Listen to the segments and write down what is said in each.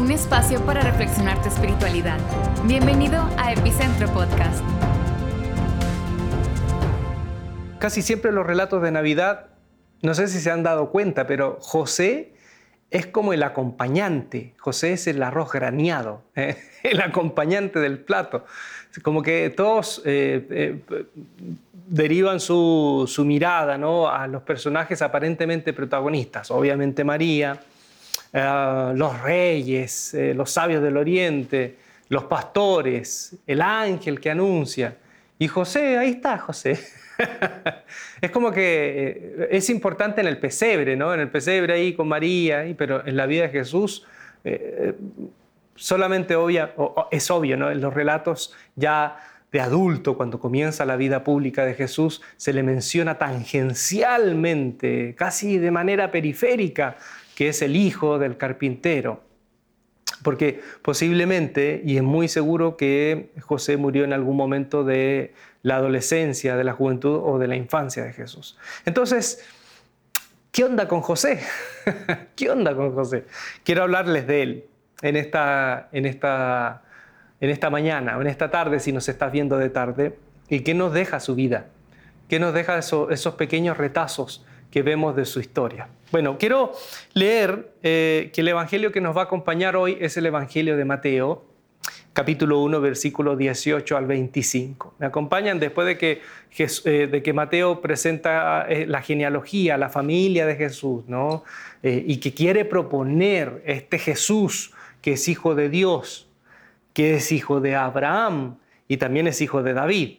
un espacio para reflexionar tu espiritualidad. Bienvenido a Epicentro Podcast. Casi siempre los relatos de Navidad, no sé si se han dado cuenta, pero José es como el acompañante. José es el arroz graneado, ¿eh? el acompañante del plato. Como que todos eh, eh, derivan su, mirada a los personajes aparentemente protagonistas. Obviamente María, los reyes, los sabios del oriente, los pastores, el ángel que anuncia. Y José, ahí está José. es como que eh, es importante en el pesebre, ¿no? En el pesebre ahí con María, pero en la vida de Jesús eh, solamente obvia, es obvio, ¿no? En los relatos ya de adulto, cuando comienza la vida pública de Jesús, se le menciona tangencialmente, casi de manera periférica, que es el hijo del carpintero. Porque posiblemente, y es muy seguro que José murió en algún momento de la adolescencia, de la juventud o de la infancia de Jesús. Entonces, ¿qué onda con José? ¿Qué onda con José? Quiero hablarles de él en esta, en esta, en esta mañana o en esta tarde, si nos estás viendo de tarde, y qué nos deja su vida, qué nos deja esos pequeños retazos que vemos de su historia. Bueno, quiero leer eh, que el Evangelio que nos va a acompañar hoy es el Evangelio de Mateo, capítulo 1, versículo 18 al 25. Me acompañan después de que, eh, de que Mateo presenta eh, la genealogía, la familia de Jesús, ¿no? y que quiere proponer este Jesús que es hijo de Dios, que es hijo de Abraham y también es hijo de David,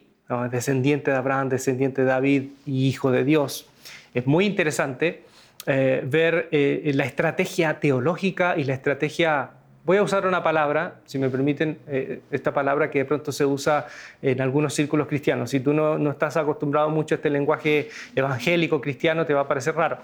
descendiente de Abraham, descendiente de David y hijo de Dios. Es muy interesante eh, ver eh, la estrategia teológica y la estrategia Voy a usar una palabra, si me permiten, eh, esta palabra que de pronto se usa en algunos círculos cristianos. Si tú no, no, estás acostumbrado mucho a este lenguaje evangélico cristiano, te va a parecer raro.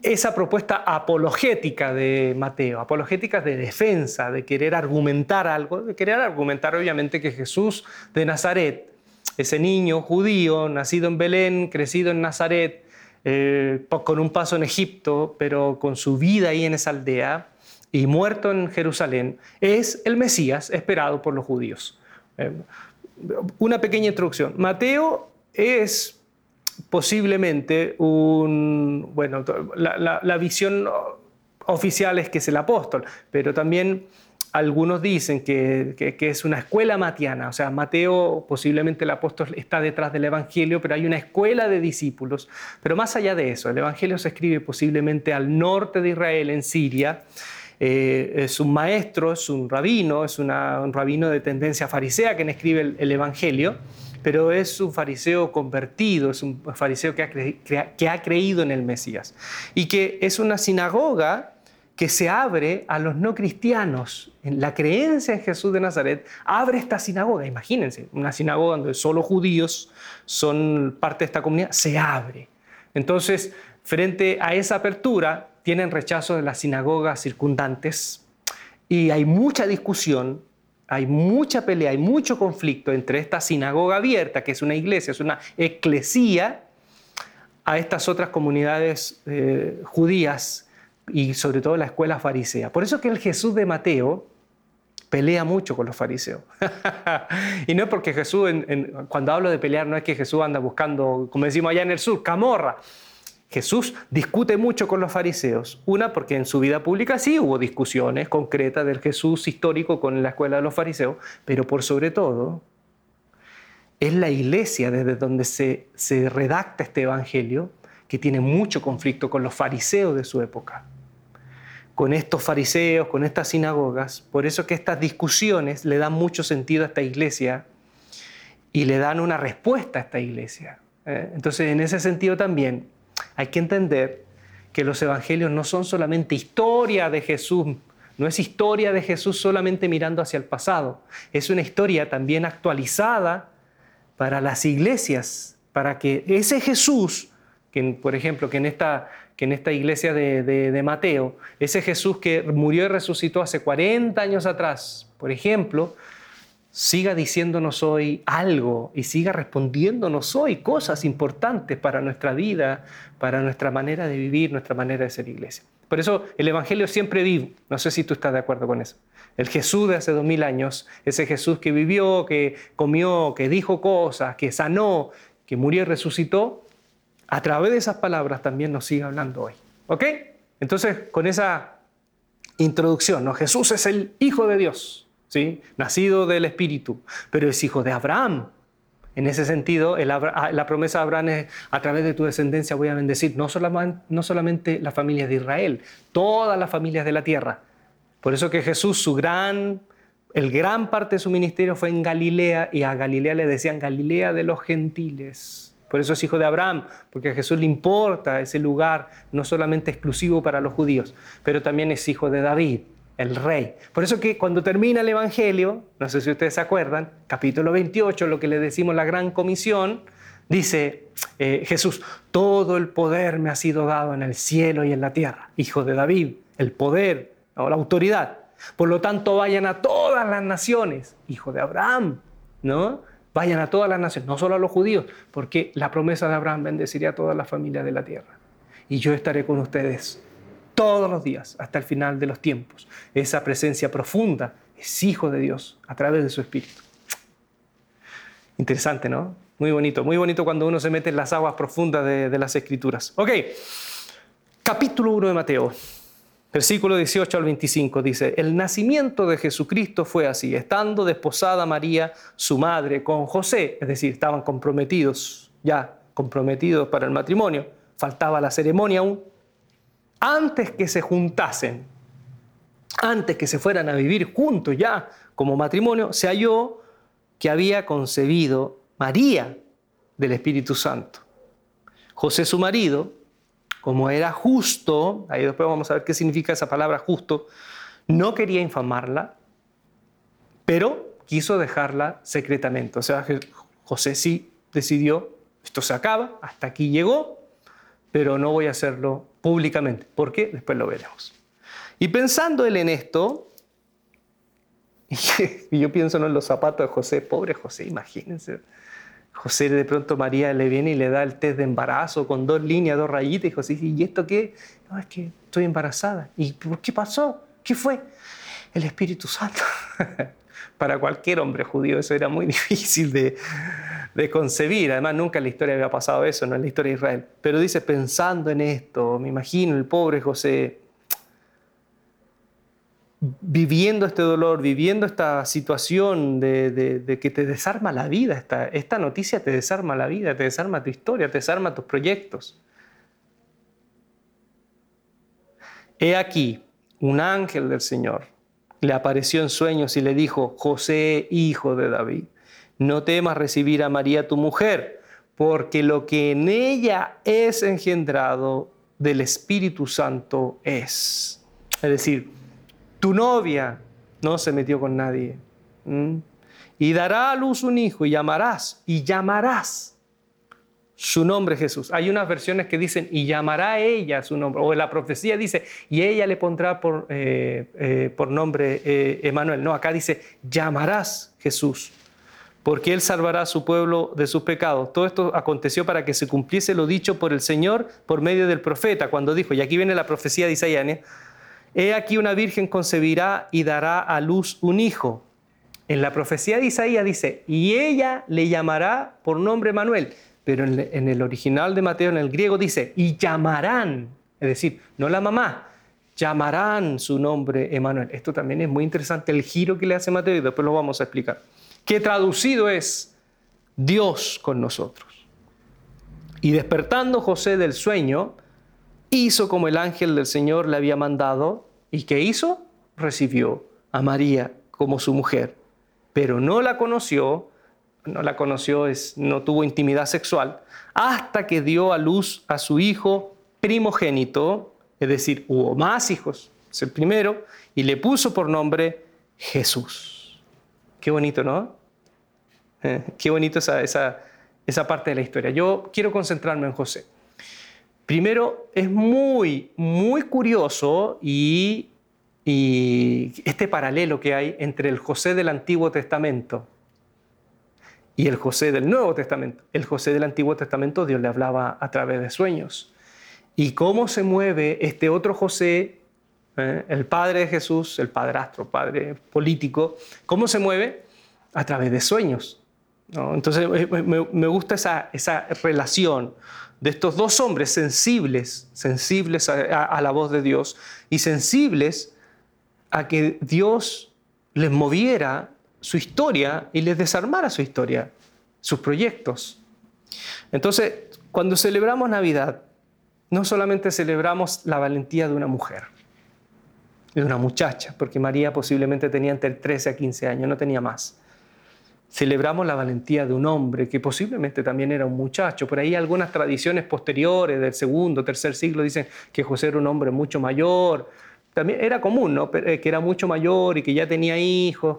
Esa propuesta apologética de Mateo, apologética de defensa, de querer argumentar algo, de querer argumentar obviamente que Jesús de Nazaret, ese niño judío, nacido en Belén, crecido en Nazaret, eh, con un paso en Egipto, pero con su vida ahí en esa aldea y muerto en Jerusalén, es el Mesías esperado por los judíos. Eh, una pequeña introducción. Mateo es posiblemente un, bueno, la, la visión oficial es que es el apóstol, pero también algunos dicen que, es una escuela matiana, o sea, Mateo, posiblemente el apóstol está detrás del Evangelio, pero hay una escuela de discípulos. Pero más allá de eso, el Evangelio se escribe posiblemente al norte de Israel, en Siria. Eh, es un maestro, es un rabino, es un rabino de tendencia farisea quien escribe el, Evangelio, pero es un fariseo convertido, es un fariseo que ha, que ha creído en el Mesías. Y que es una sinagoga que se abre a los no cristianos. La creencia en Jesús de Nazaret abre esta sinagoga. Imagínense, una sinagoga donde solo judíos son parte de esta comunidad, se abre. Entonces, frente a esa apertura, tienen rechazo de las sinagogas circundantes y hay mucha discusión, hay mucha pelea, hay mucho conflicto entre esta sinagoga abierta, que es una iglesia, es una eclesía, a estas otras comunidades eh, judías y sobre todo la escuela farisea. Por eso que el Jesús de Mateo pelea mucho con los fariseos. y no es porque Jesús, cuando hablo de pelear, no es que Jesús anda buscando, como decimos allá en el sur, camorra. Jesús discute mucho con los fariseos. Una, porque en su vida pública sí hubo discusiones concretas del Jesús histórico con la escuela de los fariseos, pero por sobre todo es la iglesia desde donde se, se redacta este evangelio que tiene mucho conflicto con los fariseos de su época con estos fariseos, con estas sinagogas. Por eso que estas discusiones le dan mucho sentido a esta iglesia y le dan una respuesta a esta iglesia. ¿eh? Entonces, en ese sentido también hay que entender que los evangelios no son solamente historia de Jesús, no es historia de Jesús solamente mirando hacia el pasado, es una historia también actualizada para las iglesias, para que ese Jesús, que por ejemplo, que en esta que en esta iglesia de, Mateo, ese Jesús que murió y resucitó hace 40 años atrás, por ejemplo, siga diciéndonos hoy algo y siga respondiéndonos hoy cosas importantes para nuestra vida, para nuestra manera de vivir, nuestra manera de ser iglesia. Por eso el Evangelio siempre vivo. No sé si tú estás de acuerdo con eso. El Jesús de hace dos mil años, ese Jesús que vivió, que comió, que dijo cosas, que sanó, que murió y resucitó, a través de esas palabras también nos sigue hablando hoy. ¿Ok? Entonces, con esa introducción, ¿no? Jesús es el Hijo de Dios, ¿sí? Nacido del Espíritu, pero es hijo de Abraham. En ese sentido, ah, la promesa de Abraham es, a través de tu descendencia voy a bendecir no solamente, no solamente las familias de Israel, todas las familias de la tierra. Por eso que Jesús, su gran, el gran parte de su ministerio fue en Galilea y a Galilea le decían Galilea de los gentiles. Por eso es hijo de Abraham, porque a Jesús le importa ese lugar no solamente exclusivo para los judíos, pero también es hijo de David, el rey. Por eso que cuando termina el Evangelio, no sé si ustedes se acuerdan, capítulo 28, lo que le decimos la gran comisión, dice eh, Jesús, todo el poder me ha sido dado en el cielo y en la tierra. Hijo de David, el poder, o la autoridad. Por lo tanto, vayan a todas las naciones, hijo de Abraham, ¿no? Vayan a todas las naciones, no solo a los judíos, porque la promesa de Abraham bendeciría a todas las familias de la tierra. Y yo estaré con ustedes todos los días hasta el final de los tiempos. Esa presencia profunda es hijo de Dios a través de su Espíritu. Interesante, ¿no? Muy bonito, muy bonito cuando uno se mete en las aguas profundas de, de las Escrituras. Ok, capítulo 1 de Mateo. Versículo 18 al 25 dice, el nacimiento de Jesucristo fue así, estando desposada María, su madre, con José, es decir, estaban comprometidos, ya comprometidos para el matrimonio, faltaba la ceremonia aún, antes que se juntasen, antes que se fueran a vivir juntos ya como matrimonio, se halló que había concebido María del Espíritu Santo. José su marido, como era justo, ahí después vamos a ver qué significa esa palabra justo, no quería infamarla, pero quiso dejarla secretamente. O sea, José sí decidió, esto se acaba, hasta aquí llegó, pero no voy a hacerlo públicamente. ¿Por qué? Después lo veremos. Y pensando él en esto, y yo pienso en los zapatos de José, pobre José, imagínense José de pronto María le viene y le da el test de embarazo con dos líneas, dos rayitas. Y José dice, ¿y esto qué? No, es que estoy embarazada. ¿Y por qué pasó? ¿Qué fue? El Espíritu Santo. Para cualquier hombre judío eso era muy difícil de, concebir. Además, nunca en la historia había pasado eso, no en la historia de Israel. Pero dice, pensando en esto, me imagino el pobre José viviendo este dolor, viviendo esta situación de, que te desarma la vida, esta, esta, noticia te desarma la vida, te desarma tu historia, te desarma tus proyectos. He aquí, un ángel del Señor le apareció en sueños y le dijo, José, hijo de David, no temas recibir a María tu mujer, porque lo que en ella es engendrado del Espíritu Santo es. Es decir, tu novia no se metió con nadie. Y dará a luz un hijo y llamarás, y llamarás su nombre Jesús. Hay unas versiones que dicen, y llamará ella su nombre, o la profecía dice, y ella le pondrá por, eh, eh, nombre eh, Emanuel. No, acá dice, llamarás Jesús, porque él salvará a su pueblo de sus pecados. Todo esto aconteció para que se cumpliese lo dicho por el Señor por medio del profeta, cuando dijo, y aquí viene la profecía de Isaías, He aquí una virgen concebirá y dará a luz un hijo. En la profecía de Isaías dice, y ella le llamará por nombre Manuel. Pero en el original de Mateo, en el griego, dice, y llamarán, es decir, no la mamá, llamarán su nombre Emanuel. Esto también es muy interesante, el giro que le hace Mateo, y después lo vamos a explicar. Que traducido es Dios con nosotros. Y despertando José del sueño, hizo como el ángel del Señor le había mandado. ¿Y qué hizo? Recibió a María como su mujer, pero no la conoció, no la conoció, no tuvo intimidad sexual, hasta que dio a luz a su hijo primogénito, es decir, hubo más hijos, es el primero, y le puso por nombre Jesús. Qué bonito, ¿no? Eh, qué bonito esa, esa, esa parte de la historia. Yo quiero concentrarme en José. Primero, es muy, muy curioso y, este paralelo que hay entre el José del Antiguo Testamento y el José del Nuevo Testamento. El José del Antiguo Testamento Dios le hablaba a través de sueños. y cómo se mueve este otro José, eh, el padre de Jesús, el padrastro, padre político, cómo se mueve a través de sueños. Entonces me, gusta esa, relación de estos dos hombres sensibles, sensibles a, la voz de Dios y sensibles a que Dios les moviera su historia y les desarmara su historia, sus proyectos. Entonces, cuando celebramos Navidad, no solamente celebramos la valentía de una mujer, de una muchacha, porque María posiblemente tenía entre 13 a 15 años, no tenía más. Celebramos la valentía de un hombre que posiblemente también era un muchacho. Por ahí algunas tradiciones posteriores del segundo, tercer siglo dicen que José era un hombre mucho mayor. También era común, ¿no? Eh, que era mucho mayor y que ya tenía hijos,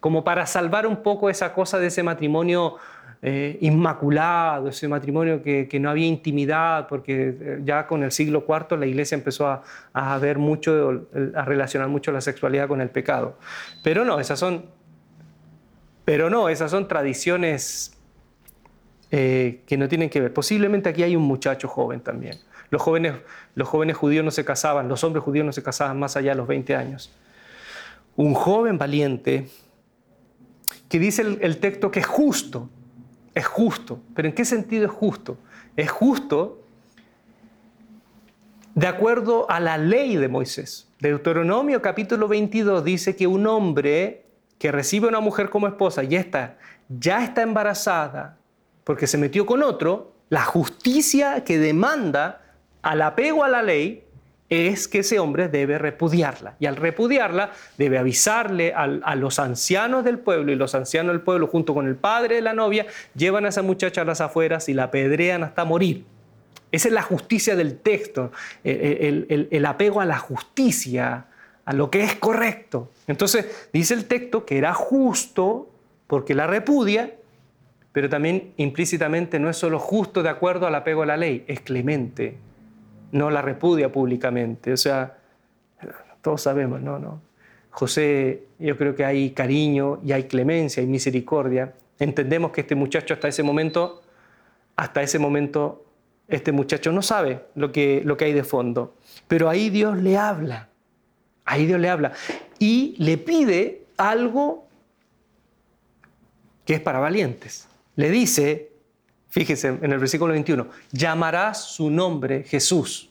como para salvar un poco esa cosa de ese matrimonio eh, inmaculado, ese matrimonio que, no había intimidad, porque eh, ya con el siglo IV la iglesia empezó a, a ver mucho, a relacionar mucho la sexualidad con el pecado. Pero no, esas son, pero no, esas son tradiciones eh, que no tienen que ver. Posiblemente aquí hay un muchacho joven también. Los jóvenes, los jóvenes judíos no se casaban, los hombres judíos no se casaban más allá de los 20 años. Un joven valiente que dice el texto que es justo, es justo. ¿Pero en qué sentido es justo? Es justo de acuerdo a la ley de Moisés. Deuteronomio capítulo 22 dice que un hombre que recibe a una mujer como esposa y esta ya está embarazada porque se metió con otro, la justicia que demanda al apego a la ley es que ese hombre debe repudiarla. Y al repudiarla debe avisarle a los ancianos del pueblo y los ancianos del pueblo junto con el padre de la novia llevan a esa muchacha a las afueras y la apedrean hasta morir. Esa es la justicia del texto, el, el apego a la justicia, a lo que es correcto. Entonces dice el texto que era justo porque la repudia, pero también implícitamente no es solo justo de acuerdo al apego a la ley, es clemente no la repudia públicamente. O sea, todos sabemos, ¿no? no. José, yo creo que hay cariño y hay clemencia y misericordia. Entendemos que este muchacho hasta ese momento, hasta ese momento, este muchacho no sabe lo que, lo que hay de fondo. Pero ahí Dios le habla, ahí Dios le habla y le pide algo que es para valientes. Le dice, Fíjese en el versículo 21, llamará su nombre Jesús.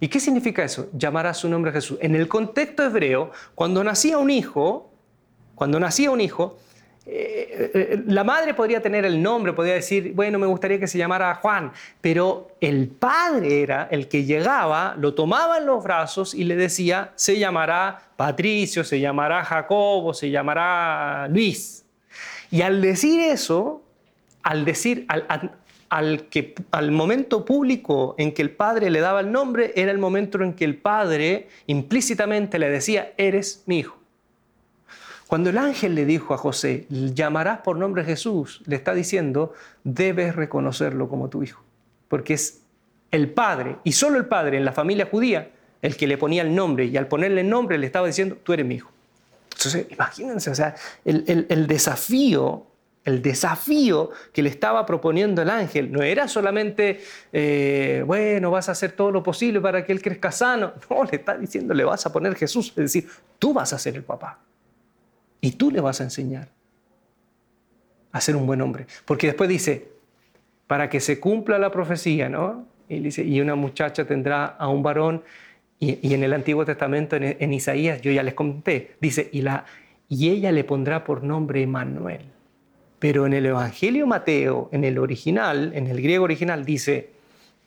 ¿Y qué significa eso? Llamará su nombre Jesús. En el contexto hebreo, cuando nacía un hijo, cuando nacía un hijo, eh, eh, la madre podría tener el nombre, podría decir, bueno, me gustaría que se llamara Juan, pero el padre era el que llegaba, lo tomaba en los brazos y le decía, se llamará Patricio, se llamará Jacobo, se llamará Luis. Y al decir eso, al decir, al, que, al momento público en que el padre le daba el nombre, era el momento en que el padre implícitamente le decía, eres mi hijo. Cuando el ángel le dijo a José, llamarás por nombre Jesús, le está diciendo, debes reconocerlo como tu hijo, porque es el padre, y solo el padre en la familia judía, el que le ponía el nombre, y al ponerle el nombre le estaba diciendo, tú eres mi hijo. Entonces, imagínense, o sea, el, desafío el desafío que le estaba proponiendo el ángel no era solamente, eh, bueno, vas a hacer todo lo posible para que él crezca sano. No, le está diciendo, le vas a poner Jesús. Es decir, tú vas a ser el papá. Y tú le vas a enseñar a ser un buen hombre. Porque después dice, para que se cumpla la profecía, ¿no? Y dice, y una muchacha tendrá a un varón. Y, en el Antiguo Testamento, en, Isaías, yo ya les conté, dice, y, la, y ella le pondrá por nombre Emmanuel. Pero en el Evangelio Mateo, en el original, en el griego original, dice,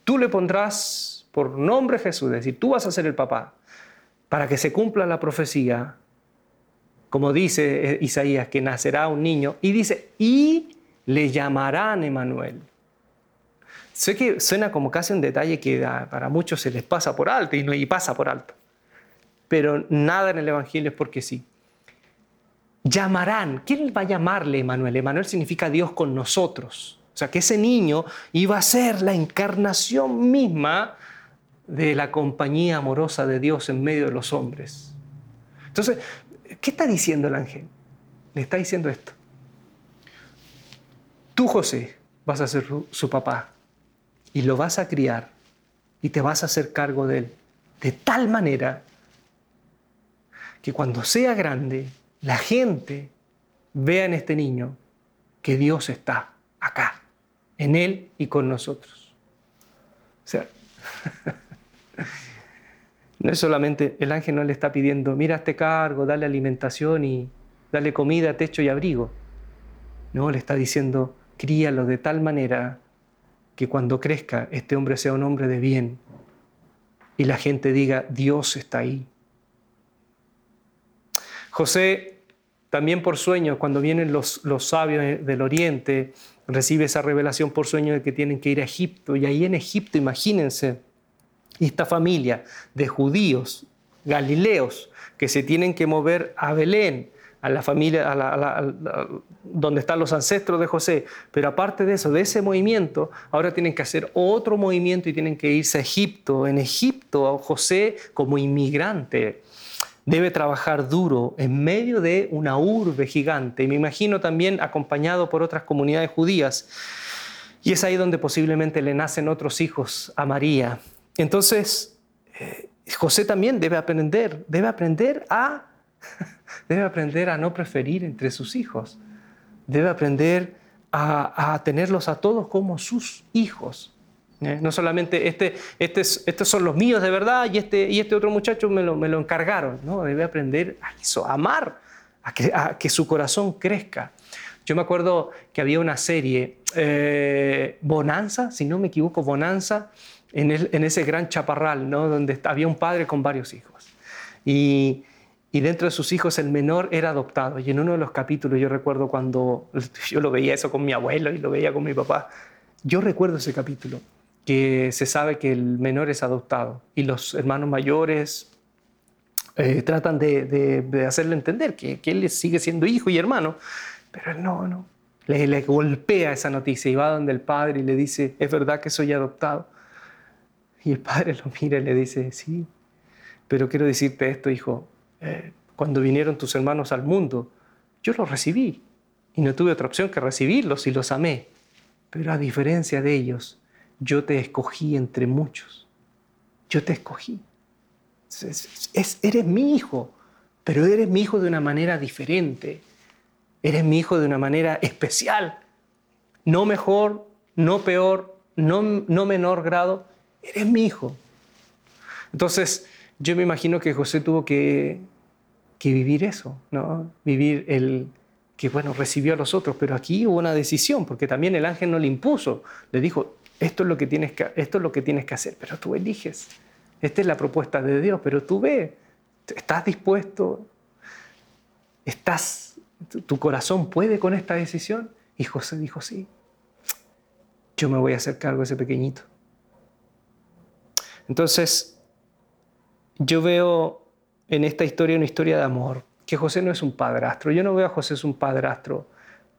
tú le pondrás por nombre Jesús, es decir, tú vas a ser el papá, para que se cumpla la profecía, como dice eh, Isaías, que nacerá un niño, y dice, y le llamarán Emanuel. Sé que suena como casi un detalle que para muchos se les pasa por alto y, no, pasa por alto, pero nada en el Evangelio es porque sí llamarán. ¿Quién va a llamarle Emanuel? Emanuel significa Dios con nosotros. O sea, que ese niño iba a ser la encarnación misma de la compañía amorosa de Dios en medio de los hombres. Entonces, ¿qué está diciendo el ángel? Le está diciendo esto. Tú, José, vas a ser su papá y lo vas a criar y te vas a hacer cargo de él. De tal manera que cuando sea grande, la gente vea en este niño que Dios está acá, en él y con nosotros. O sea, no es solamente el ángel no le está pidiendo, mira este cargo, dale alimentación y dale comida, techo y abrigo. No, le está diciendo, críalo de tal manera que cuando crezca este hombre sea un hombre de bien y la gente diga, Dios está ahí. José, también por sueño, cuando vienen los, los sabios del oriente, recibe esa revelación por sueño de que tienen que ir a Egipto. Y ahí en Egipto, imagínense, esta familia de judíos, galileos, que se tienen que mover a Belén, a la familia, a donde están los ancestros de José. Pero aparte de eso, de ese movimiento, ahora tienen que hacer otro movimiento y tienen que irse a Egipto. En Egipto, José como inmigrante debe trabajar duro en medio de una urbe gigante. Y me imagino también acompañado por otras comunidades judías. Y es ahí donde posiblemente le nacen otros hijos a María. Entonces, eh, José también debe aprender, debe aprender a debe aprender a no preferir entre sus hijos, debe aprender a, tenerlos a todos como sus hijos. ¿eh? No solamente este, este estos son los míos de verdad y este, y este otro muchacho me lo, me lo encargaron, ¿no? debe aprender a eso, a amar, a que, a que, su corazón crezca. Yo me acuerdo que había una serie, eh, Bonanza, si no me equivoco, Bonanza, en, en, ese gran chaparral, ¿no? donde había un padre con varios hijos. Y, y dentro de sus hijos el menor era adoptado. Y en uno de los capítulos yo recuerdo cuando yo lo veía eso con mi abuelo y lo veía con mi papá. Yo recuerdo ese capítulo, que se sabe que el menor es adoptado y los hermanos mayores eh, tratan de, hacerle entender que, que, él sigue siendo hijo y hermano, pero él no, no. Le, le golpea esa noticia y va donde el padre y le dice, es verdad que soy adoptado. Y el padre lo mira y le dice, sí, pero quiero decirte esto, hijo, eh, cuando vinieron tus hermanos al mundo, yo los recibí y no tuve otra opción que recibirlos y los amé. Pero a diferencia de ellos, yo te escogí entre muchos. Yo te escogí. eres mi hijo, pero eres mi hijo de una manera diferente. Eres mi hijo de una manera especial. No mejor, no peor, no, no menor grado. Eres mi hijo. Entonces, yo me imagino que José tuvo que, vivir eso, ¿no? Vivir el que, bueno, recibió a los otros, pero aquí hubo una decisión, porque también el ángel no le impuso, le dijo, esto es lo que tienes que, esto es lo que tienes que hacer, pero tú eliges. Esta es la propuesta de Dios, pero tú ve, ¿estás dispuesto? ¿Estás, tu corazón puede con esta decisión? Y José dijo, sí, yo me voy a hacer cargo de ese pequeñito. Entonces, yo veo en esta historia una historia de amor, que José no es un padrastro. Yo no veo a José es un padrastro,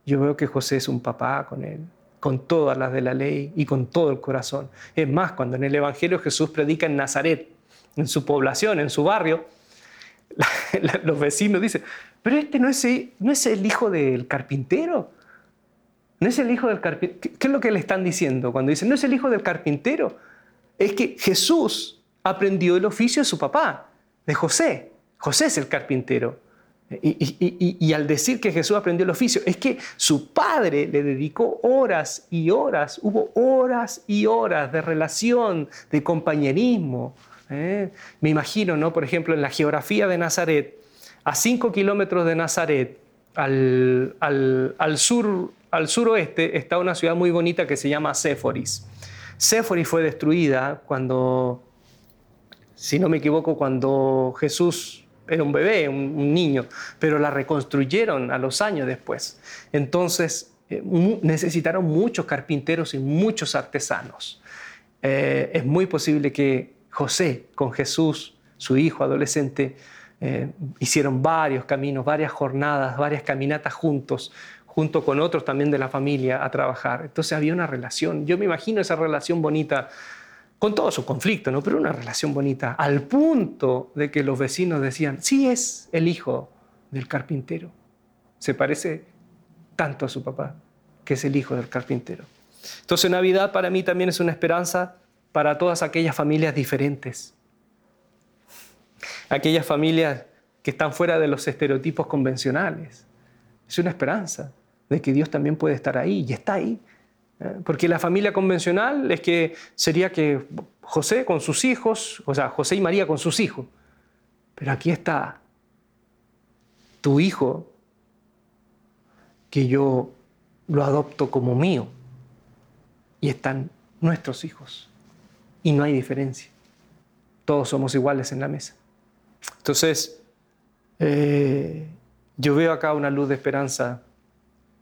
yo veo que José es un papá con él, con todas las de la ley y con todo el corazón. Es más, cuando en el Evangelio Jesús predica en Nazaret, en su población, en su barrio, los vecinos dicen, pero este no es, el hijo del carpintero. No es el hijo del carpintero. ¿Qué es lo que le están diciendo cuando dicen, no es el hijo del carpintero? Es que Jesús aprendió el oficio de su papá, de José. José es el carpintero. Y, al decir que Jesús aprendió el oficio, es que su padre le dedicó horas y horas, hubo horas y horas de relación, de compañerismo. ¿eh? Me imagino, ¿no? por ejemplo, en la geografía de Nazaret, a cinco kilómetros de Nazaret, al, al, sur, al suroeste, está una ciudad muy bonita que se llama Séforis. Séforis fue destruida cuando si no me equivoco, cuando Jesús era un bebé, un, niño, pero la reconstruyeron a los años después. Entonces eh, necesitaron muchos carpinteros y muchos artesanos. Eh, es muy posible que José con Jesús, su hijo adolescente, eh, hicieron varios caminos, varias jornadas, varias caminatas juntos, junto con otros también de la familia a trabajar. Entonces había una relación. Yo me imagino esa relación bonita con todo su conflicto, ¿no? pero una relación bonita, al punto de que los vecinos decían, sí es el hijo del carpintero, se parece tanto a su papá, que es el hijo del carpintero. Entonces Navidad para mí también es una esperanza para todas aquellas familias diferentes. Aquellas familias que están fuera de los estereotipos convencionales. Es una esperanza de que Dios también puede estar ahí y está ahí. ¿eh? Porque la familia convencional es que sería que José con sus hijos, o sea, José y María con sus hijos. Pero aquí está tu hijo que yo lo adopto como mío y están nuestros hijos y no hay diferencia. Todos somos iguales en la mesa. Entonces, eh, yo veo acá una luz de esperanza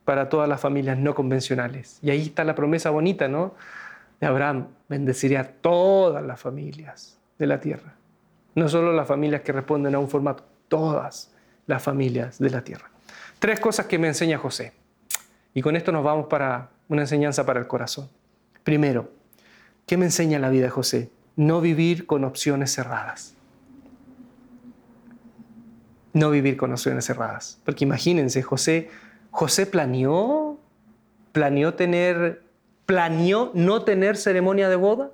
para todas las familias no convencionales. Y ahí está la promesa bonita, ¿no? De Abraham, bendeciré a todas las familias de la tierra. No solo las familias que responden a un formato, todas las familias de la tierra. Tres cosas que me enseña José. Y con esto nos vamos para una enseñanza para el corazón. Primero, ¿qué me enseña la vida de José? No vivir con opciones cerradas. No vivir con opciones cerradas. Porque imagínense, José, José planeó, planeó tener, planeó no tener ceremonia de boda.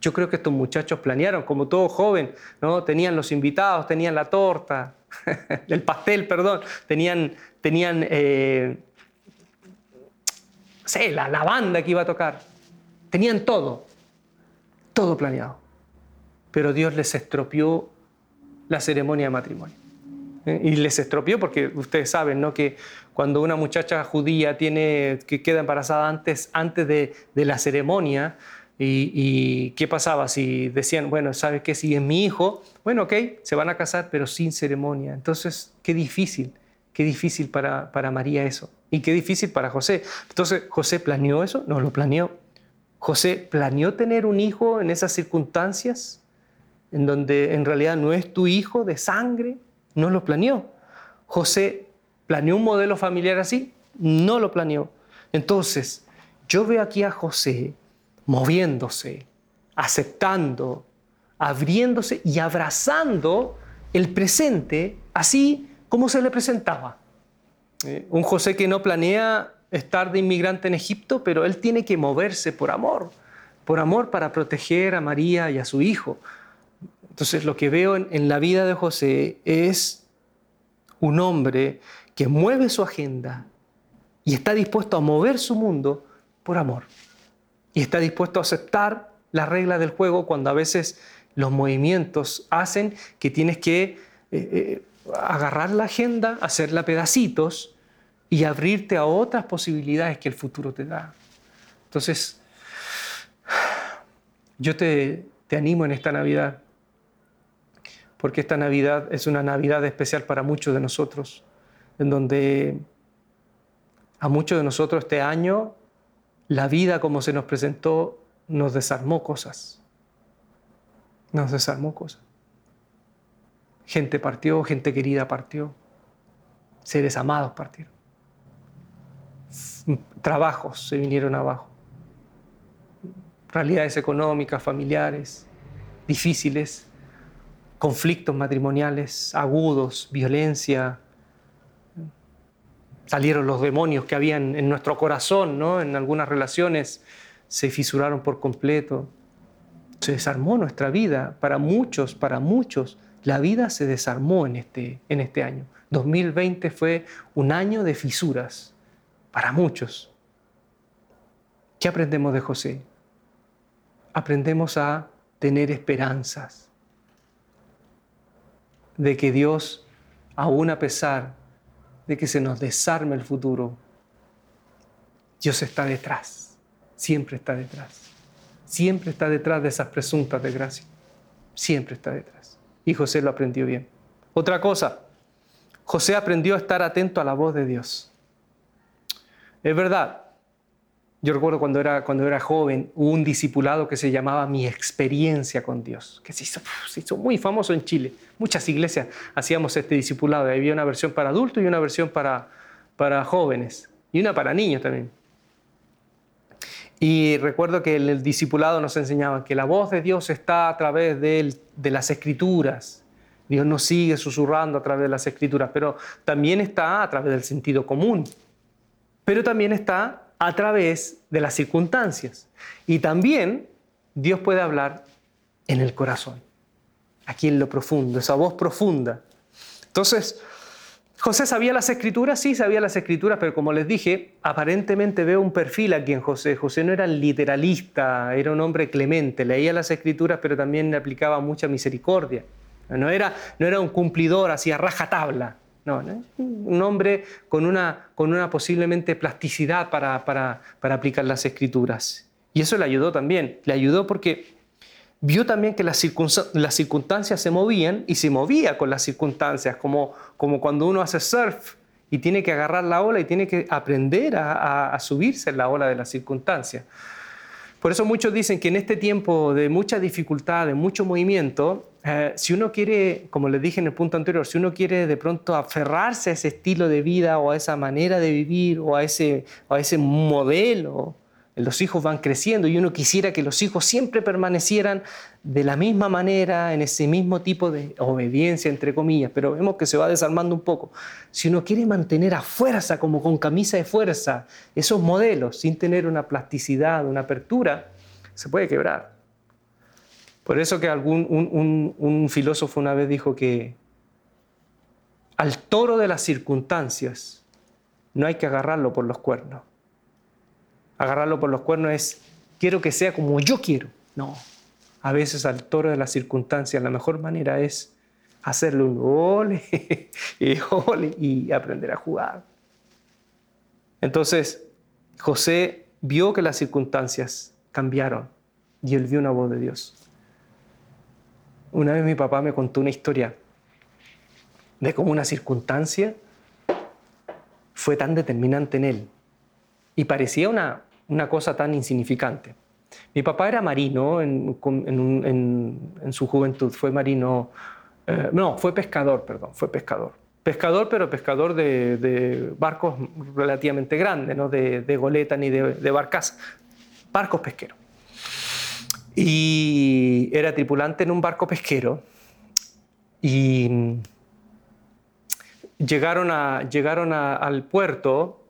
Yo creo que estos muchachos planearon, como todo joven, ¿no? Tenían los invitados, tenían la torta, el pastel, perdón, tenían, tenían eh, sé, la, la banda que iba a tocar. Tenían todo, todo planeado. Pero Dios les estropeó la ceremonia de matrimonio. ¿Eh? Y les estropeó porque ustedes saben ¿no? que cuando una muchacha judía tiene, que queda embarazada antes, antes de, de la ceremonia, y, qué pasaba si decían, bueno, ¿sabes qué? Si es mi hijo, bueno, ok, se van a casar, pero sin ceremonia. Entonces, qué difícil, qué difícil para, para María eso. Y qué difícil para José. Entonces, ¿José planeó eso? No lo planeó. José planeó tener un hijo en esas circunstancias, en donde en realidad no es tu hijo de sangre, no lo planeó. José planeó un modelo familiar así, no lo planeó. Entonces, yo veo aquí a José moviéndose, aceptando, abriéndose y abrazando el presente así como se le presentaba. Eh, un José que no planea estar de inmigrante en Egipto, pero él tiene que moverse por amor, por amor para proteger a María y a su hijo. Entonces lo que veo en, la vida de José es un hombre que mueve su agenda y está dispuesto a mover su mundo por amor y está dispuesto a aceptar las reglas del juego cuando a veces los movimientos hacen que tienes que eh, eh, agarrar la agenda, hacerla pedacitos y abrirte a otras posibilidades que el futuro te da. Entonces, yo te, te animo en esta Navidad, porque esta Navidad es una Navidad especial para muchos de nosotros, en donde a muchos de nosotros este año la vida como se nos presentó nos desarmó cosas. Nos desarmó cosas. Gente partió, gente querida partió, seres amados partieron. Trabajos se vinieron abajo. Realidades económicas, familiares, difíciles, conflictos matrimoniales agudos, violencia, salieron los demonios que habían en nuestro corazón, ¿no? En algunas relaciones se fisuraron por completo. Se desarmó nuestra vida. Para muchos, para muchos, la vida se desarmó en este, en este año. 2020 fue un año de fisuras para muchos. ¿Qué aprendemos de José? Aprendemos a tener esperanzas de que Dios, aún a pesar de que se nos desarme el futuro, Dios está detrás, siempre está detrás, siempre está detrás de esas presuntas desgracias, siempre está detrás. Y José lo aprendió bien. Otra cosa, José aprendió a estar atento a la voz de Dios. Es verdad, yo recuerdo cuando era, cuando era joven, hubo un discipulado que se llamaba Mi experiencia con Dios, que se hizo, se hizo muy famoso en Chile. Muchas iglesias hacíamos este discipulado. Había una versión para adultos y una versión para, para jóvenes. Y una para niños también. Y recuerdo que en el discipulado nos enseñaban que la voz de Dios está a través de, de las escrituras. Dios nos sigue susurrando a través de las escrituras, pero también está a través del sentido común. Pero también está a través de las circunstancias. Y también Dios puede hablar en el corazón, aquí en lo profundo, esa voz profunda. Entonces, José sabía las escrituras, sí sabía las escrituras, pero como les dije, aparentemente veo un perfil aquí en José. José no era literalista, era un hombre clemente, leía las escrituras, pero también le aplicaba mucha misericordia. No era, no era un cumplidor, hacía rajatabla. No, un hombre con una, con una posiblemente plasticidad para, para, para aplicar las escrituras. Y eso le ayudó también. Le ayudó porque vio también que las, circunstancias se movían y se movía con las circunstancias, como, como cuando uno hace surf y tiene que agarrar la ola y tiene que aprender a, subirse en la ola de las circunstancias. Por eso muchos dicen que en este tiempo de mucha dificultad, de mucho movimiento, eh, si uno quiere, como les dije en el punto anterior, si uno quiere de pronto aferrarse a ese estilo de vida o a esa manera de vivir o a ese, a ese modelo, los hijos van creciendo y uno quisiera que los hijos siempre permanecieran de la misma manera, en ese mismo tipo de obediencia, entre comillas, pero vemos que se va desarmando un poco. Si uno quiere mantener a fuerza, como con camisa de fuerza, esos modelos, sin tener una plasticidad, una apertura, se puede quebrar. Por eso que algún, un, un filósofo una vez dijo que al toro de las circunstancias no hay que agarrarlo por los cuernos. Agarrarlo por los cuernos es, quiero que sea como yo quiero. No, a veces al toro de las circunstancias, la mejor manera es hacerle un gol y, y aprender a jugar. Entonces, José vio que las circunstancias cambiaron y él vio una voz de Dios. Una vez mi papá me contó una historia de cómo una circunstancia fue tan determinante en él y parecía una, una cosa tan insignificante. Mi papá era marino en, su juventud, fue marino, eh, no, fue pescador, perdón, fue pescador. Pescador, pero pescador de, barcos relativamente grandes, no de, goleta ni de, de barcas, barcos pesqueros. Y era tripulante en un barco pesquero y llegaron, a, llegaron al puerto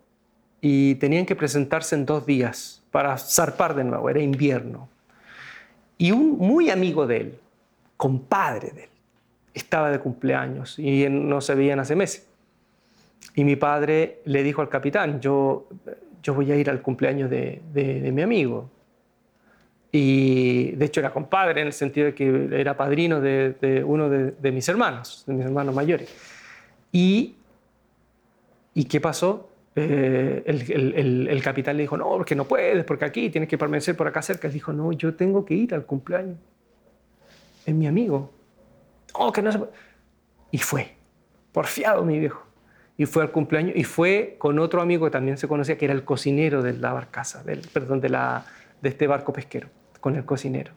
y tenían que presentarse en dos días para zarpar de nuevo, era invierno. Y un muy amigo de él, compadre de él, estaba de cumpleaños y no se veían hace meses. Y mi padre le dijo al capitán, yo, yo voy a ir al cumpleaños de, de, mi amigo. Y de hecho era compadre en el sentido de que era padrino de, de uno de, mis hermanos, de mis hermanos mayores. Y, ¿Y qué pasó? Eh, el, el, capitán le dijo, no, porque no puedes, porque aquí tienes que permanecer por acá cerca. Él dijo, no, yo tengo que ir al cumpleaños. Es mi amigo. Oh, que no se Y fue, porfiado mi viejo. Y fue al cumpleaños y fue con otro amigo que también se conocía, que era el cocinero de la barcaza, del, perdón, de, la, de este barco pesquero, con el cocinero.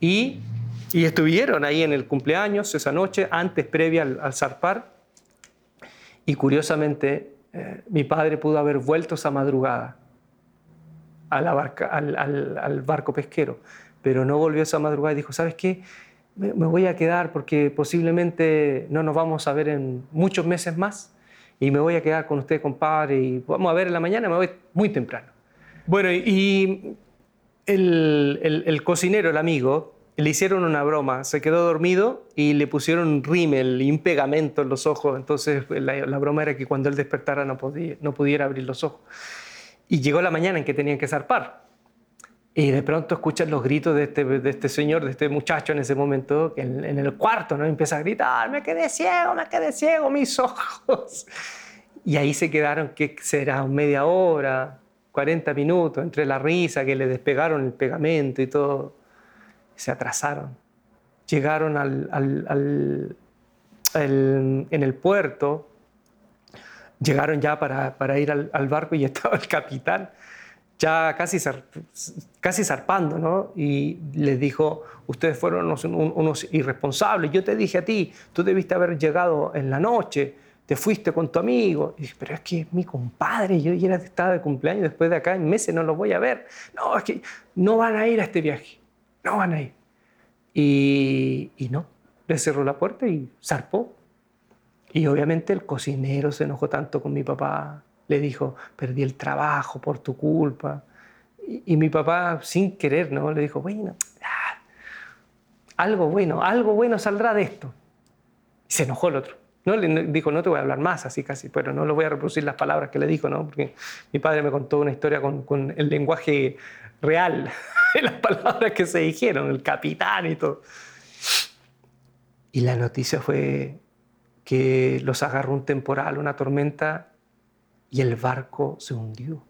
Y, y estuvieron ahí en el cumpleaños esa noche, antes, previa al zarpar. Y curiosamente, eh, mi padre pudo haber vuelto esa madrugada al, barco pesquero, pero no volvió esa madrugada y dijo, ¿sabes qué? Me, voy a quedar porque posiblemente no nos vamos a ver en muchos meses más y me voy a quedar con usted, compadre, y vamos a ver en la mañana, me voy muy temprano. Bueno, y el cocinero, el amigo, le hicieron una broma, se quedó dormido y le pusieron un rímel y un pegamento en los ojos, entonces la, broma era que cuando él despertara no, podía, no pudiera abrir los ojos. Y llegó la mañana en que tenían que zarpar. Y de pronto escuchan los gritos de este, de este señor, de este muchacho en ese momento, en, en el cuarto, ¿no? Empieza a gritar, me quedé ciego, me quedé ciego, mis ojos. Y ahí se quedaron, ¿qué será? Media hora, 40 minutos, entre la risa, que le despegaron el pegamento y todo se atrasaron. Llegaron al, en el puerto, llegaron ya para, ir al, barco y estaba el capitán ya casi, casi zarpando, ¿no? Y les dijo, ustedes fueron unos, irresponsables, yo te dije a ti, tú debiste haber llegado en la noche, te fuiste con tu amigo. Y dije, pero es que es mi compadre, yo ya estaba de cumpleaños, después de acá en meses no lo voy a ver. No, es que no van a ir a este viaje no van a ir. Y, no, le cerró la puerta y zarpó. Y obviamente el cocinero se enojó tanto con mi papá, le dijo, perdí el trabajo por tu culpa. Y, mi papá, sin querer, ¿no? le dijo, bueno, ah, algo bueno, algo bueno saldrá de esto. Y se enojó el otro. ¿No? Le dijo, no te voy a hablar más, así casi, pero no lo voy a reproducir las palabras que le dijo, ¿no? porque mi padre me contó una historia con, con el lenguaje real, las palabras que se dijeron, el capitán y todo. Y la noticia fue que los agarró un temporal, una tormenta, y el barco se hundió.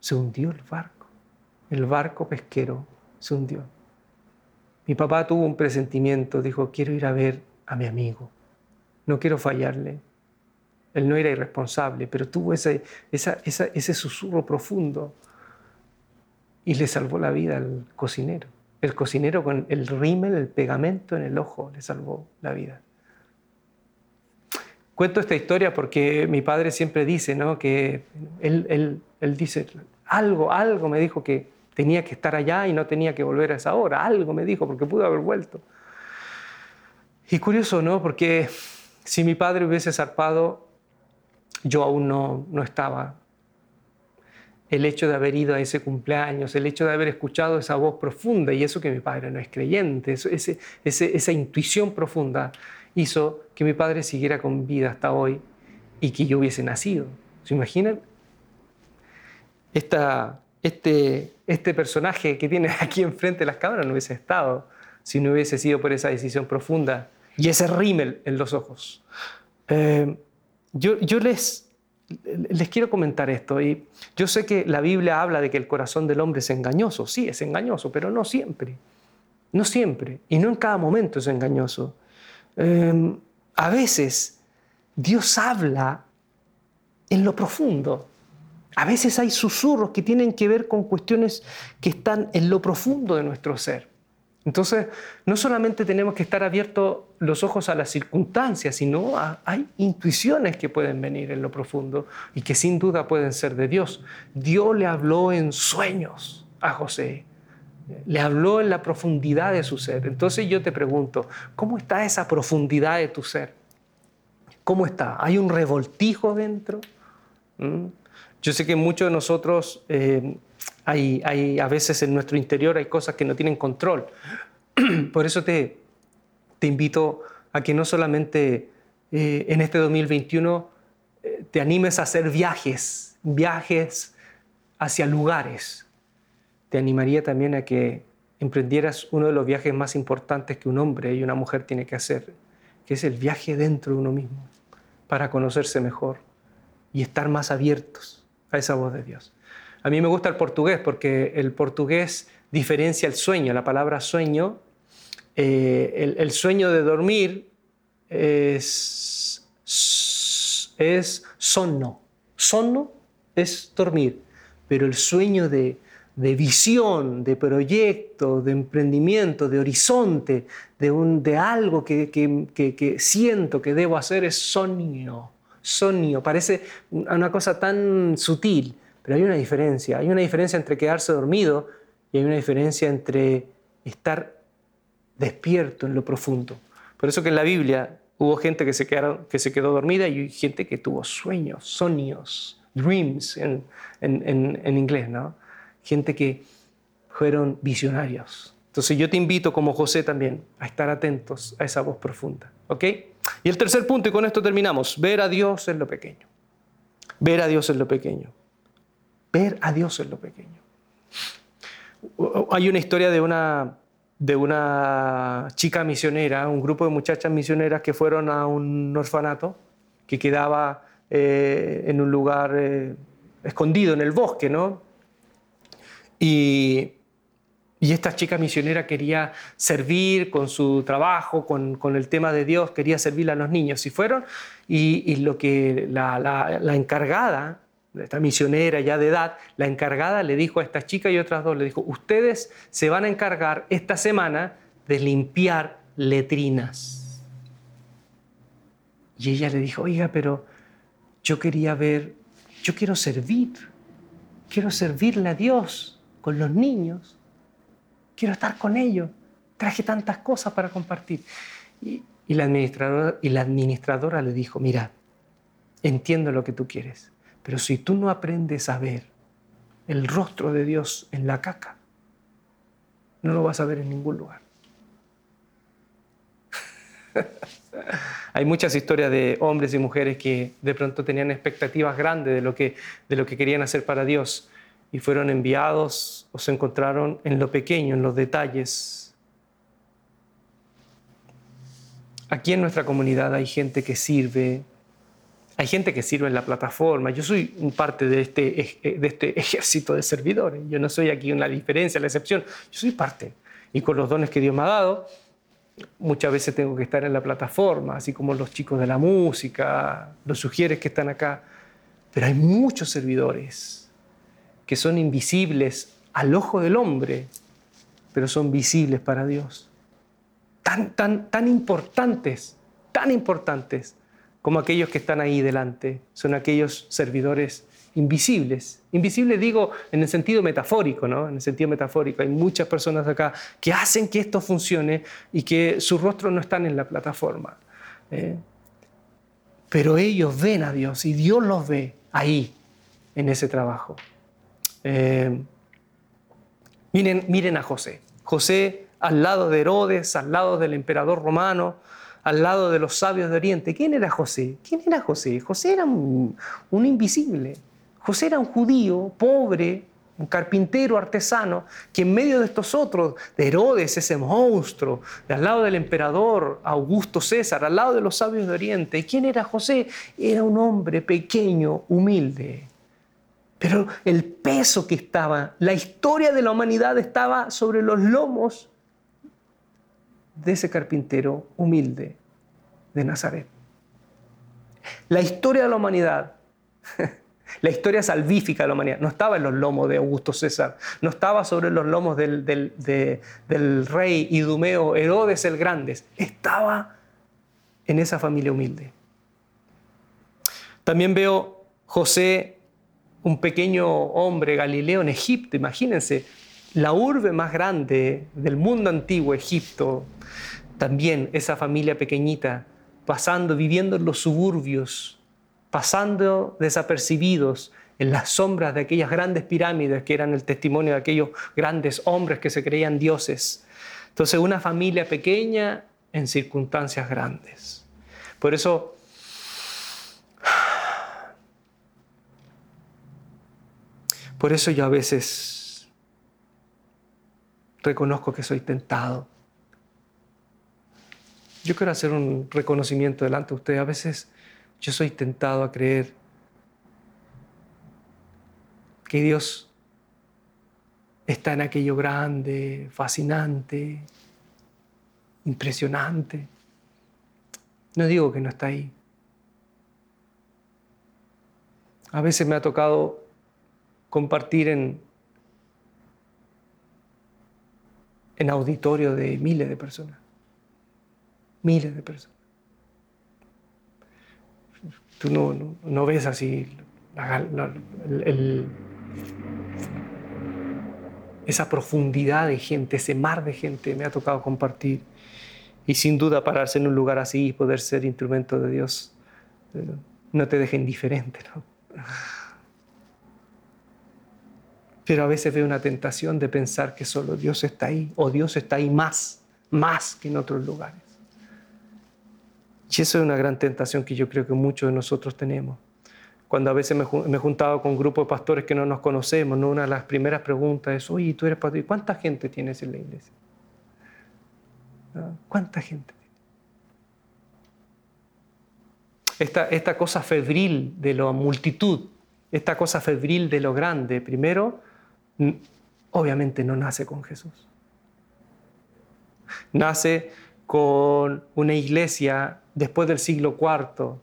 Se hundió el barco. El barco pesquero se hundió. Mi papá tuvo un presentimiento, dijo, quiero ir a ver a mi amigo no quiero fallarle. Él no era irresponsable, pero tuvo ese, ese susurro profundo y le salvó la vida al cocinero. El cocinero con el rímel, el pegamento en el ojo, le salvó la vida. Cuento esta historia porque mi padre siempre dice, ¿no? Que él, él, él dice, algo, algo me dijo que tenía que estar allá y no tenía que volver a esa hora. Algo me dijo porque pudo haber vuelto. Y curioso, ¿no? Porque si mi padre hubiese zarpado, yo aún no, no estaba. El hecho de haber ido a ese cumpleaños, el hecho de haber escuchado esa voz profunda, y eso que mi padre no es creyente, ese, esa intuición profunda hizo que mi padre siguiera con vida hasta hoy y que yo hubiese nacido. ¿Se imaginan? Esta, este, este personaje que tiene aquí enfrente de las cámaras no hubiese estado si no hubiese sido por esa decisión profunda y ese rímel en los ojos. Eh, yo, les, les quiero comentar esto. Y yo sé que la Biblia habla de que el corazón del hombre es engañoso. Sí, es engañoso, pero no siempre. No siempre. Y no en cada momento es engañoso. Eh, a veces Dios habla en lo profundo. A veces hay susurros que tienen que ver con cuestiones que están en lo profundo de nuestro ser. Entonces, no solamente tenemos que estar abiertos los ojos a las circunstancias, sino hay intuiciones que pueden venir en lo profundo y que sin duda pueden ser de Dios. Dios le habló en sueños a José, le habló en la profundidad de su ser. Entonces yo te pregunto, ¿cómo está esa profundidad de tu ser? ¿Cómo está? ¿Hay un revoltijo dentro? ¿Mm? Yo sé que muchos de nosotros eh, hay, a veces en nuestro interior hay cosas que no tienen control. Por eso te, te invito a que no solamente eh, en este 2021 eh, te animes a hacer viajes, viajes hacia lugares. Te animaría también a que emprendieras uno de los viajes más importantes que un hombre y una mujer tiene que hacer, que es el viaje dentro de uno mismo, para conocerse mejor y estar más abiertos a esa voz de Dios. A mí me gusta el portugués porque el portugués diferencia el sueño. La palabra sueño, eh, el, sueño de dormir es, es sonno. Es dormir, pero el sueño de, visión, de proyecto, de emprendimiento, de horizonte, de, de algo que, que, siento que debo hacer es sueño. Sueño, parece una cosa tan sutil, pero hay una diferencia, hay una diferencia entre quedarse dormido y hay una diferencia entre estar despierto en lo profundo. Por eso que en la Biblia hubo gente que se, que se quedó dormida y gente que tuvo sueños, sueños, dreams en, en, inglés, ¿no? Gente que fueron visionarios. Entonces yo te invito como José también a estar atentos a esa voz profunda, ¿ok? Y el tercer punto, y con esto terminamos, ver a Dios en lo pequeño. Ver a Dios en lo pequeño ver a Dios en lo pequeño. Hay una historia de una, de una chica misionera, un grupo de muchachas misioneras que fueron a un orfanato que quedaba eh, en un lugar eh, escondido en el bosque, ¿no? Y, y, esta chica misionera quería servir con su trabajo, con, con, el tema de Dios, quería servir a los niños. Y fueron, y, lo que la, la encargada esta misionera ya de edad, la encargada le dijo a esta chica y otras dos, le dijo, ustedes se van a encargar esta semana de limpiar letrinas. Y ella le dijo, oiga, pero yo quería ver, yo quiero servir, quiero servirle a Dios con los niños, quiero estar con ellos, traje tantas cosas para compartir. Y, la, administradora, y la administradora le dijo, mira, entiendo lo que tú quieres, pero si tú no aprendes a ver, el rostro de Dios en la caca. No lo vas a ver en ningún lugar. Hay muchas historias de hombres y mujeres que de pronto tenían expectativas grandes de lo que, de lo que querían hacer para Dios y fueron enviados o se encontraron en lo pequeño, en los detalles. Aquí en nuestra comunidad hay gente que sirve, hay gente que sirve en la plataforma. Yo soy parte de este, de este ejército de servidores. Yo no soy aquí una diferencia, la excepción. Yo soy parte. Y con los dones que Dios me ha dado, muchas veces tengo que estar en la plataforma, así como los chicos de la música, los sugieres que están acá. Pero hay muchos servidores que son invisibles al ojo del hombre, pero son visibles para Dios. Tan, tan, tan importantes, tan importantes como aquellos que están ahí delante. Son aquellos servidores invisibles. Invisibles digo en el sentido metafórico, ¿no? En el sentido metafórico. Hay muchas personas acá que hacen que esto funcione y que sus rostros no están en la plataforma. ¿eh? Pero ellos ven a Dios y Dios los ve ahí, en ese trabajo. Eh, miren, miren a José. José al lado de Herodes, al lado del emperador romano, al lado de los sabios de Oriente. ¿Quién era José? ¿Quién era José? José era un invisible. José era un judío pobre, un carpintero artesano, que en medio de estos otros, de Herodes, ese monstruo, de al lado del emperador Augusto César, al lado de los sabios de Oriente, ¿quién era José? Era un hombre pequeño, humilde. Pero el peso que estaba, la historia de la humanidad estaba sobre los lomos de ese carpintero humilde de Nazaret. La historia de la humanidad La historia salvífica de la humanidad no estaba en los lomos de Augusto César, no estaba sobre los lomos del, del rey idumeo Herodes el Grande, estaba en esa familia humilde. También veo José, un pequeño hombre galileo en Egipto, imagínense, la urbe más grande del mundo antiguo, Egipto, también esa familia pequeñita, pasando, viviendo en los suburbios, pasando desapercibidos en las sombras de aquellas grandes pirámides que eran el testimonio de aquellos grandes hombres que se creían dioses. Entonces, una familia pequeña en circunstancias grandes. Por eso, por eso yo a veces reconozco que soy tentado. Yo quiero hacer un reconocimiento delante de ustedes. A veces yo soy tentado a creer que Dios está en aquello grande, fascinante, impresionante. No digo que no está ahí. A veces me ha tocado compartir en, en auditorio de miles de personas. Miles de personas tú no, ves así esa profundidad de gente, ese mar de gente me ha tocado compartir. Y sin duda pararse en un lugar así y poder ser instrumento de Dios eh, no te deja indiferente. ¿no? Pero a veces veo una tentación de pensar que solo Dios está ahí o Dios está ahí más, más que en otros lugares. Y eso es una gran tentación que yo creo que muchos de nosotros tenemos. Cuando a veces me, he juntado con un grupo de pastores que no nos conocemos, ¿no? una de las primeras preguntas es, oye, tú eres pastor, ¿y cuánta gente tienes en la iglesia? ¿Cuánta gente? Esta, esta cosa febril de la multitud, esta cosa febril de lo grande, primero, obviamente no nace con Jesús. Nace con una iglesia después del siglo IV,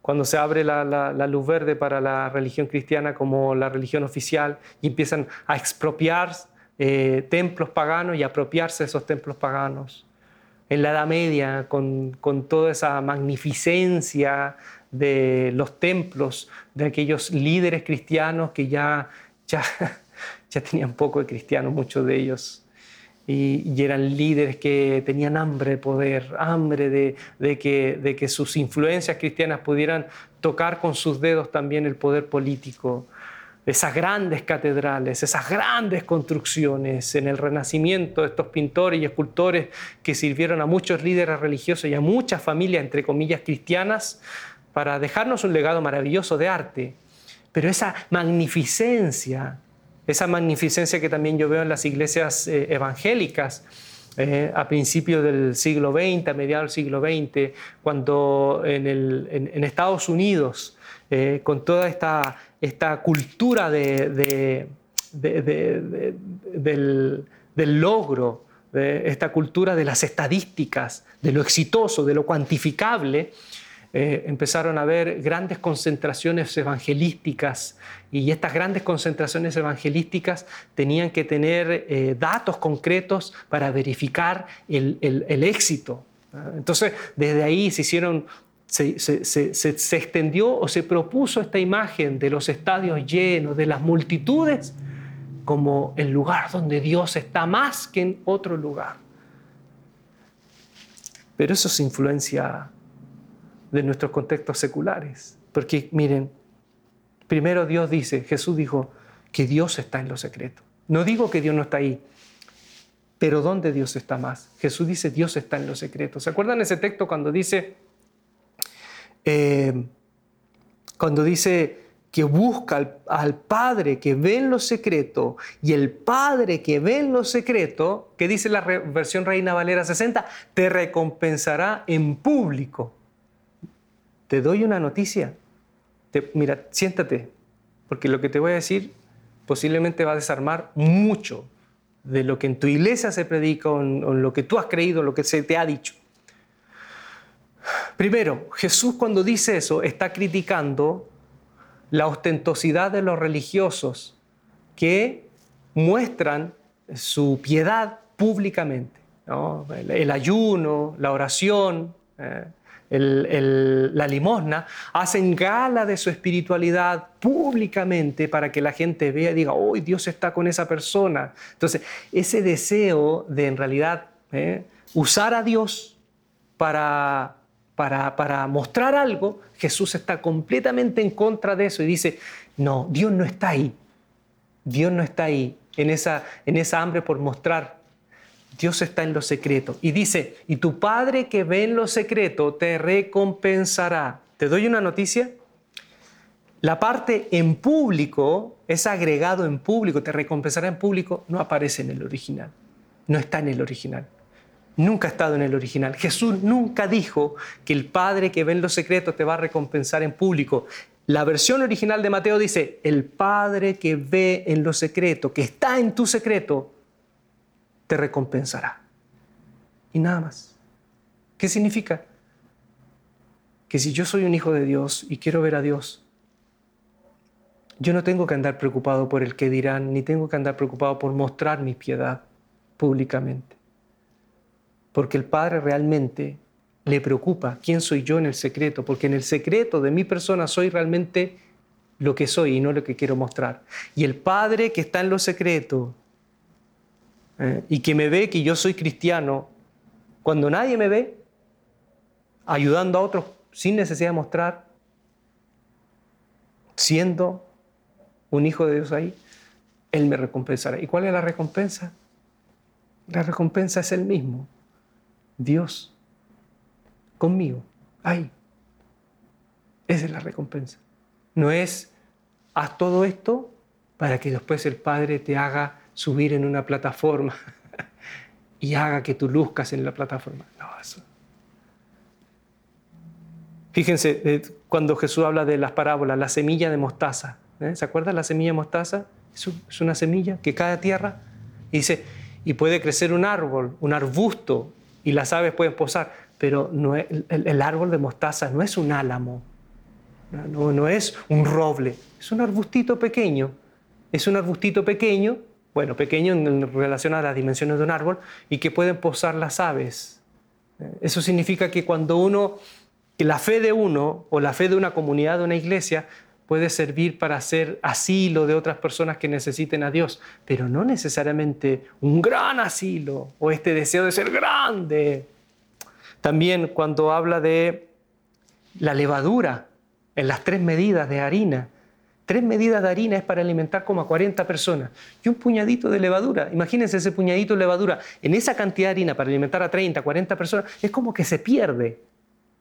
cuando se abre la, luz verde para la religión cristiana como la religión oficial y empiezan a expropiar eh, templos paganos y apropiarse de esos templos paganos. En la Edad Media, con, toda esa magnificencia de los templos, de aquellos líderes cristianos que ya, ya, ya tenían poco de cristianos, muchos de ellos y, eran líderes que tenían hambre de poder, hambre de, que, de que sus influencias cristianas pudieran tocar con sus dedos también el poder político. esas grandes catedrales, esas grandes construcciones en el Renacimiento, estos pintores y escultores que sirvieron a muchos líderes religiosos y a muchas familias, entre comillas, cristianas, para dejarnos un legado maravilloso de arte. Pero esa magnificencia, esa magnificencia que también yo veo en las iglesias eh, evangélicas, eh, a principios del siglo XX, a mediados del siglo XX, cuando en, Estados Unidos, eh, con toda esta, esta cultura de, del, del, logro, esta cultura de las estadísticas, de lo exitoso, de lo cuantificable, eh, empezaron a haber grandes concentraciones evangelísticas y estas grandes concentraciones evangelísticas tenían que tener eh, datos concretos para verificar el, éxito. Entonces, desde ahí se hicieron se, se, extendió o se propuso esta imagen de los estadios llenos, de las multitudes, como el lugar donde Dios está más que en otro lugar. Pero eso es influencia de nuestros contextos seculares. Porque miren, primero Dios dice, Jesús dijo que Dios está en lo secreto. No digo que Dios no está ahí, pero ¿dónde Dios está más? Jesús dice, Dios está en lo secreto. ¿Se acuerdan ese texto cuando dice, eh, cuando dice que busca al, al, Padre que ve en lo secreto y el Padre que ve en lo secreto, que dice la versión Reina Valera 60, te recompensará en público te doy una noticia. mira, siéntate, porque lo que te voy a decir posiblemente va a desarmar mucho de lo que en tu iglesia se predica o en, lo que tú has creído, lo que se te ha dicho. Primero, Jesús cuando dice eso está criticando la ostentosidad de los religiosos que muestran su piedad públicamente. El, ayuno, la oración, eh, la limosna, hacen gala de su espiritualidad públicamente para que la gente vea y diga, hoy Dios está con esa persona. Entonces, ese deseo de en realidad ¿eh? usar a Dios para, para, para mostrar algo, Jesús está completamente en contra de eso y dice, no, Dios no está ahí. Dios no está ahí en esa, en esa hambre por mostrar Dios está en lo secreto. Y dice, y tu Padre que ve en lo secreto te recompensará. ¿Te doy una noticia? La parte en público, es agregado en público, te recompensará en público, no aparece en el original. No está en el original. Nunca ha estado en el original. Jesús nunca dijo que el Padre que ve en lo secreto te va a recompensar en público. La versión original de Mateo dice, el Padre que ve en lo secreto, que está en tu secreto, te recompensará. Y nada más. ¿Qué significa? Que si yo soy un hijo de Dios y quiero ver a Dios, yo no tengo que andar preocupado por el que dirán, ni tengo que andar preocupado por mostrar mi piedad públicamente. Porque el Padre realmente le preocupa quién soy yo en el secreto, porque en el secreto de mi persona soy realmente lo que soy y no lo que quiero mostrar. Y el Padre que está en lo secreto eh, y que me ve que yo soy cristiano, cuando nadie me ve, ayudando a otros sin necesidad de mostrar, siendo un hijo de Dios ahí, Él me recompensará. ¿Y cuál es la recompensa? La recompensa es el mismo, Dios, conmigo, ahí. Esa es la recompensa. No es, haz todo esto para que después el Padre te haga subir en una plataforma y haga que tú luzcas en la plataforma. No, eso. Fíjense, eh, cuando Jesús habla de las parábolas, la semilla de mostaza. ¿eh? ¿Se acuerdan la semilla de mostaza? Es una semilla que cae a tierra y dice, y puede crecer un árbol, un arbusto, y las aves pueden posar, pero el, árbol de mostaza no es un álamo, no es un roble, es un arbustito pequeño. Es un arbustito pequeño bueno, pequeño en relación a las dimensiones de un árbol y que pueden posar las aves. Eso significa que cuando uno, que la fe de uno o la fe de una comunidad, de una iglesia, puede servir para ser asilo de otras personas que necesiten a Dios, pero no necesariamente un gran asilo o este deseo de ser grande. También cuando habla de la levadura en las tres medidas de harina, Tres medidas de harina es para alimentar como a 40 personas. Y un puñadito de levadura. Imagínense ese puñadito de levadura. En esa cantidad de harina para alimentar a 30, 40 personas, es como que se pierde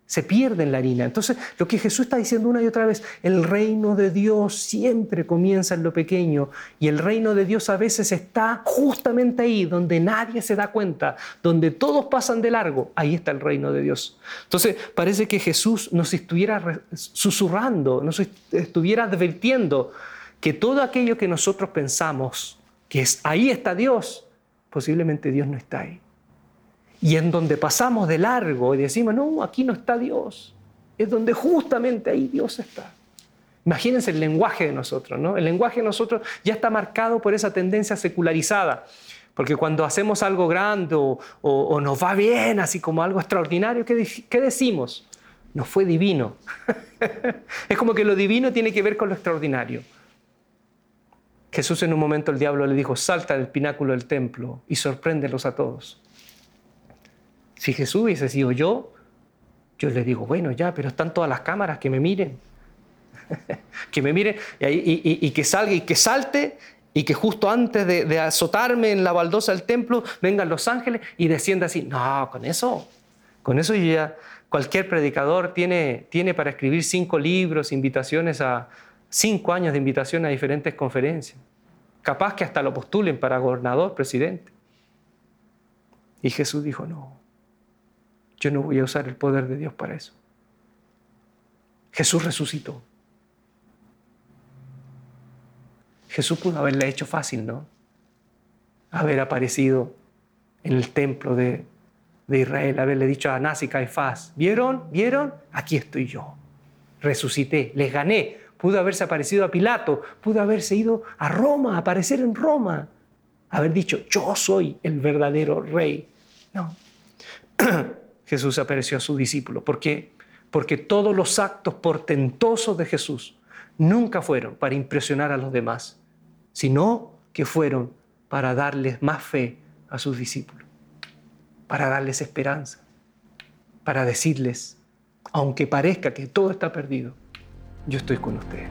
se pierde en la harina. Entonces, lo que Jesús está diciendo una y otra vez, el reino de Dios siempre comienza en lo pequeño y el reino de Dios a veces está justamente ahí, donde nadie se da cuenta, donde todos pasan de largo, ahí está el reino de Dios. Entonces, parece que Jesús nos estuviera susurrando, nos estuviera advirtiendo que todo aquello que nosotros pensamos que es ahí está Dios, posiblemente Dios no está ahí. Y en donde pasamos de largo y decimos, no, aquí no está Dios, es donde justamente ahí Dios está. Imagínense el lenguaje de nosotros, ¿no? El lenguaje de nosotros ya está marcado por esa tendencia secularizada. Porque cuando hacemos algo grande o, nos va bien, así como algo extraordinario, ¿qué, qué decimos? Nos fue divino. es como que lo divino tiene que ver con lo extraordinario. Jesús en un momento el diablo le dijo, salta del pináculo del templo y sorpréndelos a todos. Si Jesús hubiese sido yo, yo le digo, bueno, ya, pero están todas las cámaras, que me miren. que me miren y, que salga y que salte y que justo antes de, azotarme en la baldosa del templo vengan los ángeles y descienda así. No, con eso, con eso ya cualquier predicador tiene, tiene para escribir cinco libros, invitaciones a cinco años de invitación a diferentes conferencias. Capaz que hasta lo postulen para gobernador, presidente. Y Jesús dijo, no, yo no voy a usar el poder de Dios para eso. Jesús resucitó. Jesús pudo haberle hecho fácil, ¿no? Haber aparecido en el templo de, Israel, haberle dicho a Anás y Caifás, ¿vieron? ¿Vieron? Aquí estoy yo. Resucité, les gané. Pudo haberse aparecido a Pilato, pudo haberse ido a Roma, aparecer en Roma. Haber dicho, yo soy el verdadero rey. No. Jesús apareció a su discípulo. ¿Por qué? Porque todos los actos portentosos de Jesús nunca fueron para impresionar a los demás, sino que fueron para darles más fe a sus discípulos, para darles esperanza, para decirles, aunque parezca que todo está perdido, yo estoy con ustedes.